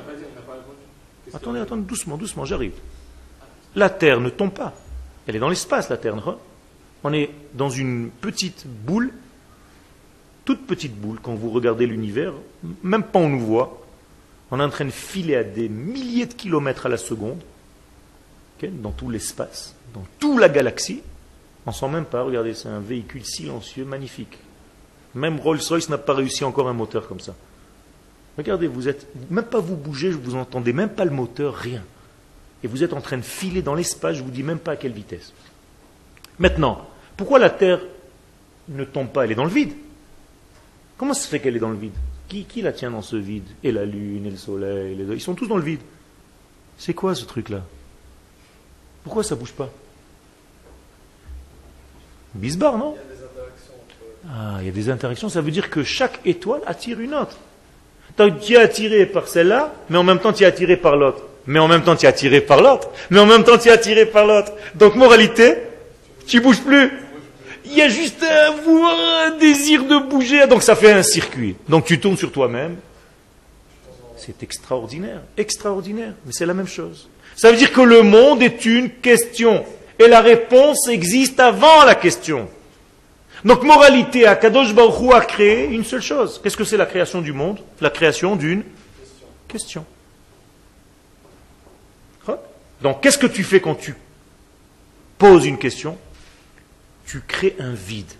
Attendez, attendez, doucement, doucement, j'arrive. La Terre ne tombe pas. Elle est dans l'espace, la Terre. non On est dans une petite boule, toute petite boule, quand vous regardez l'univers, même pas on nous voit. On est en train de filer à des milliers de kilomètres à la seconde, dans tout l'espace, dans toute la galaxie. On ne sent même pas, regardez, c'est un véhicule silencieux, magnifique. Même Rolls-Royce n'a pas réussi encore un moteur comme ça. Regardez, vous êtes, même pas vous bougez, je vous entendez, même pas le moteur, rien. Et vous êtes en train de filer dans l'espace, je vous dis même pas à quelle vitesse. Maintenant, pourquoi la Terre ne tombe pas Elle est dans le vide? Comment se fait qu'elle est dans le vide? Qui, qui la tient dans ce vide? Et la Lune, et le Soleil, les... ils sont tous dans le vide. C'est quoi ce truc-là? Pourquoi ça bouge pas? Bisbar, non? Il y a des interactions entre. Ah, il y a des interactions, ça veut dire que chaque étoile attire une autre. Donc, tu es attiré par celle-là, mais en même temps tu es attiré par l'autre. Mais en même temps tu es attiré par l'autre. Mais en même temps tu es attiré par l'autre. Donc moralité, tu bouges plus. Il y a juste un, un désir de bouger, donc ça fait un circuit. Donc tu tournes sur toi-même. C'est extraordinaire, extraordinaire, mais c'est la même chose. Ça veut dire que le monde est une question, et la réponse existe avant la question. Donc moralité, Akadosh Baruch a créé une seule chose. Qu'est-ce que c'est la création du monde? La création d'une question. Donc qu'est-ce que tu fais quand tu poses une question? Tu crées un vide.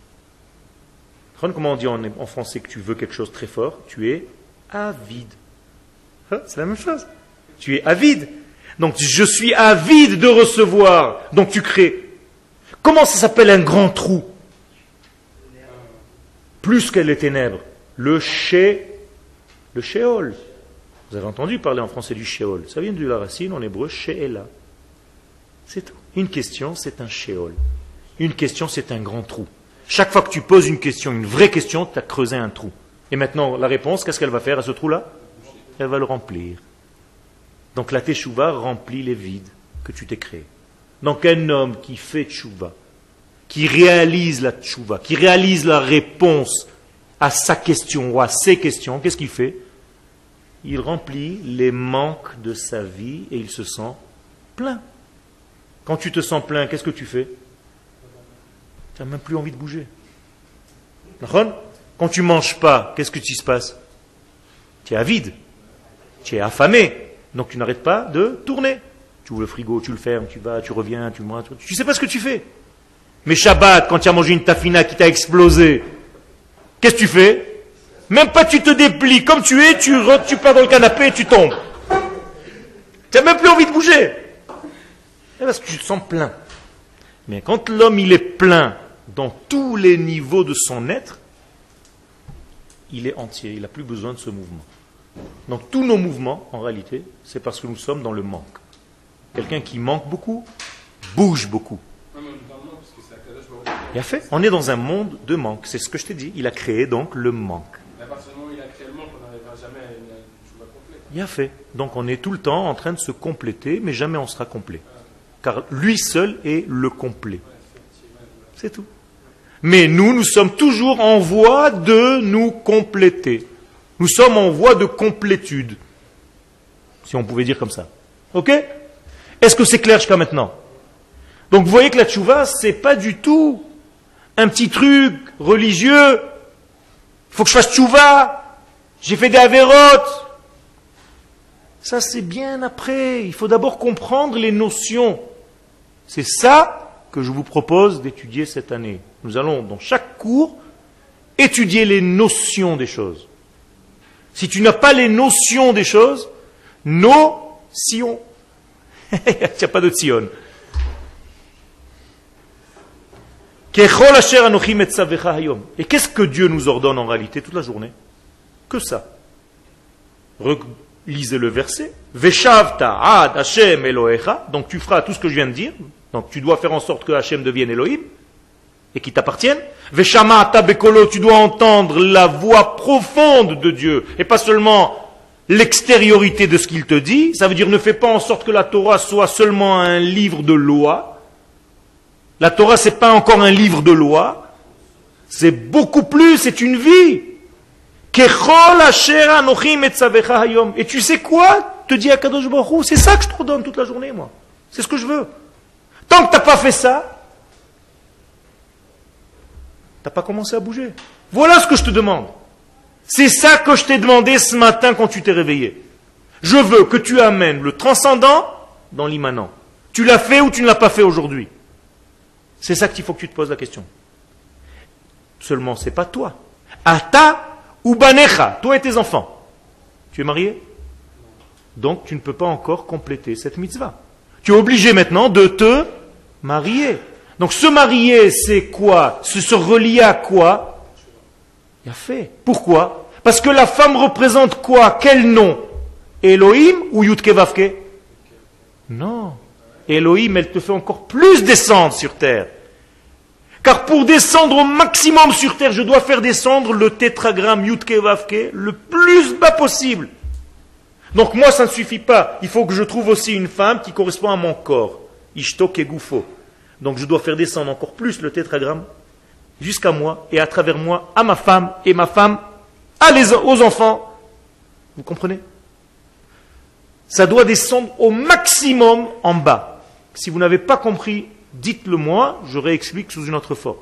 Comment on dit en, français que tu veux quelque chose très fort? Tu es avide. Hein, C'est la même chose. Tu es avide. Donc je suis avide de recevoir. Donc tu crées. Comment ça s'appelle un grand trou? Plus que les ténèbres. Le ché, le shéol. Vous avez entendu parler en français du shéol. Ça vient de la racine en hébreu shéela. C'est tout. Une question, c'est un shéol. Une question, c'est un grand trou. Chaque fois que tu poses une question, une vraie question, tu as creusé un trou. Et maintenant, la réponse, qu'est-ce qu'elle va faire à ce trou-là? Elle va le remplir. Donc la teshuva remplit les vides que tu t'es créés. Donc un homme qui fait teshuva, qui réalise la teshuva, qui réalise la réponse à sa question ou à ses questions, qu'est-ce qu'il fait? Il remplit les manques de sa vie et il se sent plein. Quand tu te sens plein, qu'est-ce que tu fais? Tu n'as même plus envie de bouger. Quand tu manges pas, qu'est-ce que tu se passe Tu es avide, tu es affamé, donc tu n'arrêtes pas de tourner. Tu ouvres le frigo, tu le fermes, tu vas, tu reviens, tu manges, tu sais pas ce que tu fais. Mais Shabbat, quand tu as mangé une tafina qui t'a explosé, qu'est-ce que tu fais? Même pas tu te déplies, comme tu es, tu, re- tu pars dans le canapé et tu tombes. Tu n'as même plus envie de bouger. Eh, Parce que tu te sens plein. Mais quand l'homme il est plein dans tous les niveaux de son être, il est entier, il n'a plus besoin de ce mouvement. Donc tous nos mouvements, en réalité, c'est parce que nous sommes dans le manque. Quelqu'un qui manque beaucoup, bouge beaucoup. Il a fait. On est dans un monde de manque. C'est ce que je t'ai dit. Il a créé donc le manque. Mais à partir du moment où il a créé le monde, on n'arrivera jamais à une, à une chouva complète. Il a fait. Donc on est tout le temps en train de se compléter, mais jamais on sera complet. Car lui seul est le complet. C'est tout. Mais nous, nous sommes toujours en voie de nous compléter. Nous sommes en voie de complétude. Si on pouvait dire comme ça. Ok? Est-ce que c'est clair jusqu'à maintenant? Donc vous voyez que la tchouva, c'est pas du tout un petit truc religieux. Il faut que je fasse tchouva. J'ai fait des avérotes. Ça, c'est bien après. Il faut d'abord comprendre les notions. C'est ça que je vous propose d'étudier cette année. Nous allons, dans chaque cours, étudier les notions des choses. Si tu n'as pas les notions des choses, nos sion. Il n'y a pas de sion. Et qu'est-ce que Dieu nous ordonne en réalité toute la journée? Que ça. Lisez le verset. Ad. Donc tu feras tout ce que je viens de dire. Donc tu dois faire en sorte que Hashem devienne Elohim et qu'il t'appartienne. Veshamata bekolo, tu dois entendre la voix profonde de Dieu et pas seulement l'extériorité de ce qu'il te dit. Ça veut dire ne fais pas en sorte que la Torah soit seulement un livre de loi. La Torah c'est pas encore un livre de loi. C'est beaucoup plus, c'est une vie. Et tu sais quoi Te dit Akadosh Baruch c'est ça que je te donne toute la journée, moi. C'est ce que je veux. Tant que tu n'as pas fait ça, pas commencé à bouger. Voilà ce que je te demande. C'est ça que je t'ai demandé ce matin quand tu t'es réveillé. Je veux que tu amènes le transcendant dans l'immanent. Tu l'as fait ou tu ne l'as pas fait aujourd'hui C'est ça qu'il faut que tu te poses la question. Seulement, c'est pas toi. Ata ou banecha, toi et tes enfants. Tu es marié? Donc tu ne peux pas encore compléter cette mitzvah. Tu es obligé maintenant de te marier. Donc se marier, c'est quoi? Se se relier à quoi? Il a fait. Pourquoi? Parce que la femme représente quoi? Quel nom? Elohim ou Yutke Vavke Non. Elohim, elle te fait encore plus descendre sur terre. Car pour descendre au maximum sur terre, je dois faire descendre le tétragramme Yutke Vavke le plus bas possible. Donc moi, ça ne suffit pas. Il faut que je trouve aussi une femme qui correspond à mon corps. Ishtok et Goufo. Donc je dois faire descendre encore plus le tétragramme jusqu'à moi et à travers moi à ma femme et ma femme à aux enfants. Vous comprenez? Ça doit descendre au maximum en bas. Si vous n'avez pas compris, dites-le moi, je réexplique sous une autre forme.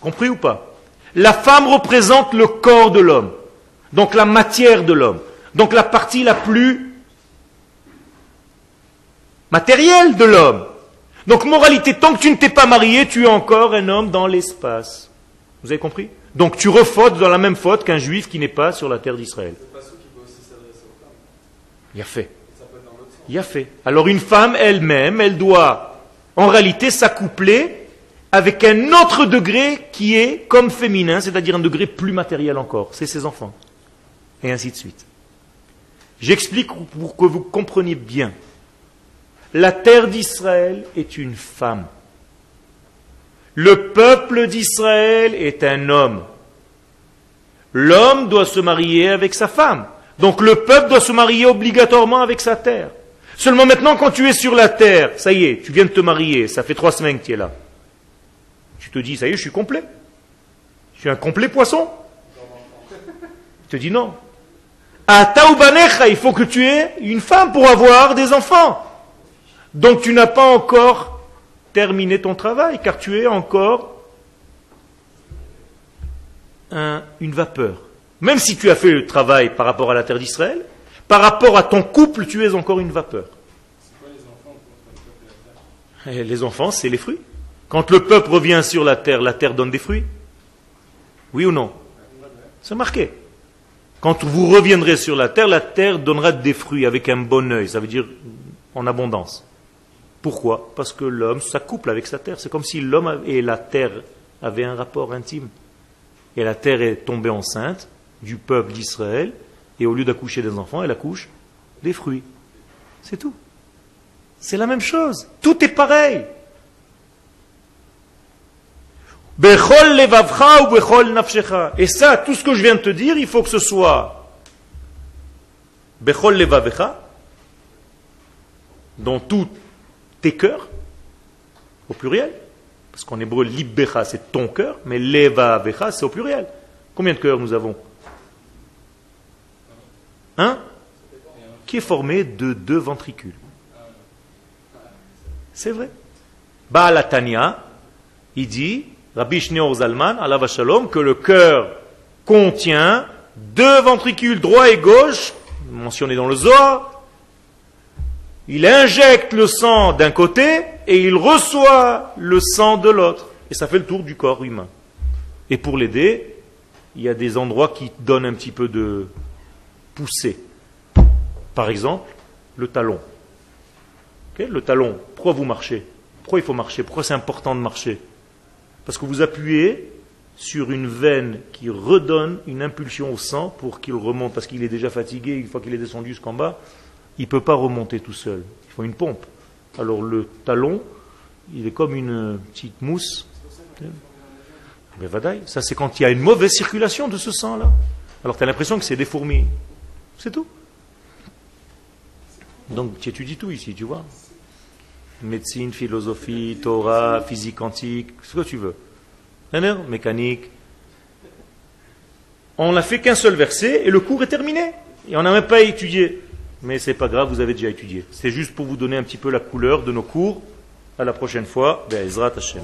Compris ou pas? La femme représente le corps de l'homme, donc la matière de l'homme, donc la partie la plus matérielle de l'homme. Donc moralité, tant que tu ne t'es pas marié, tu es encore un homme dans l'espace. Vous avez compris? Donc tu refautes dans la même faute qu'un juif qui n'est pas sur la terre d'Israël. Il a fait. Il a fait. Alors une femme elle-même, elle doit en réalité s'accoupler avec un autre degré qui est comme féminin, c'est-à-dire un degré plus matériel encore. C'est ses enfants. Et ainsi de suite. J'explique pour que vous compreniez bien. La terre d'Israël est une femme. Le peuple d'Israël est un homme. L'homme doit se marier avec sa femme. Donc le peuple doit se marier obligatoirement avec sa terre. Seulement maintenant, quand tu es sur la terre, ça y est, tu viens de te marier, ça fait trois semaines que tu es là. Tu te dis, ça y est, je suis complet. Je suis un complet poisson. Je te dis non. À Taoubanecha, il faut que tu aies une femme pour avoir des enfants. Donc tu n'as pas encore terminé ton travail, car tu es encore un- une vapeur. Même si tu as fait le travail par rapport à la terre d'Israël, par rapport à ton couple, tu es encore une vapeur. Les enfants la terre Et les enfants, c'est les fruits. Quand le peuple revient sur la terre, la terre donne des fruits. Oui ou non? C'est marqué. Quand vous reviendrez sur la terre, la terre donnera des fruits avec un bon œil, ça veut dire en abondance. Pourquoi? Parce que l'homme s'accouple avec sa terre. C'est comme si l'homme et la terre avaient un rapport intime. Et la terre est tombée enceinte du peuple d'Israël, et au lieu d'accoucher des enfants, elle accouche des fruits. C'est tout. C'est la même chose. Tout est pareil. Et ça, tout ce que je viens de te dire, il faut que ce soit dans tous tes cœurs, au pluriel. Parce qu'en hébreu, libbecha, c'est ton cœur, mais levavecha, c'est au pluriel. Combien de cœurs nous avons? Un qui est formé de deux ventricules. C'est vrai. Baalatania, il dit, Rabbi Shneur Zalman, Allah Shalom, que le cœur contient deux ventricules droit et gauche, mentionné dans le Zohar. Il injecte le sang d'un côté et il reçoit le sang de l'autre. Et ça fait le tour du corps humain. Et pour l'aider, il y a des endroits qui donnent un petit peu de poussée. Par exemple, le talon. Le talon, pourquoi vous marchez? Pourquoi il faut marcher? Pourquoi c'est important de marcher? Parce que vous appuyez sur une veine qui redonne une impulsion au sang pour qu'il remonte, parce qu'il est déjà fatigué, une fois qu'il est descendu jusqu'en bas, il ne peut pas remonter tout seul. Il faut une pompe. Alors le talon, il est comme une petite mousse. Mais vadaï, ça c'est quand il y a une mauvaise circulation de ce sang-là. Alors tu as l'impression que c'est des fourmis. C'est tout. Donc tu étudies tout ici, tu vois. Médecine, philosophie, Torah, physique quantique, ce que tu veux. Mécanique. On n'a fait qu'un seul verset et le cours est terminé. Et on n'a même pas étudié. Mais c'est pas grave, vous avez déjà étudié. C'est juste pour vous donner un petit peu la couleur de nos cours. À la prochaine fois. Be'ezrat Hashem.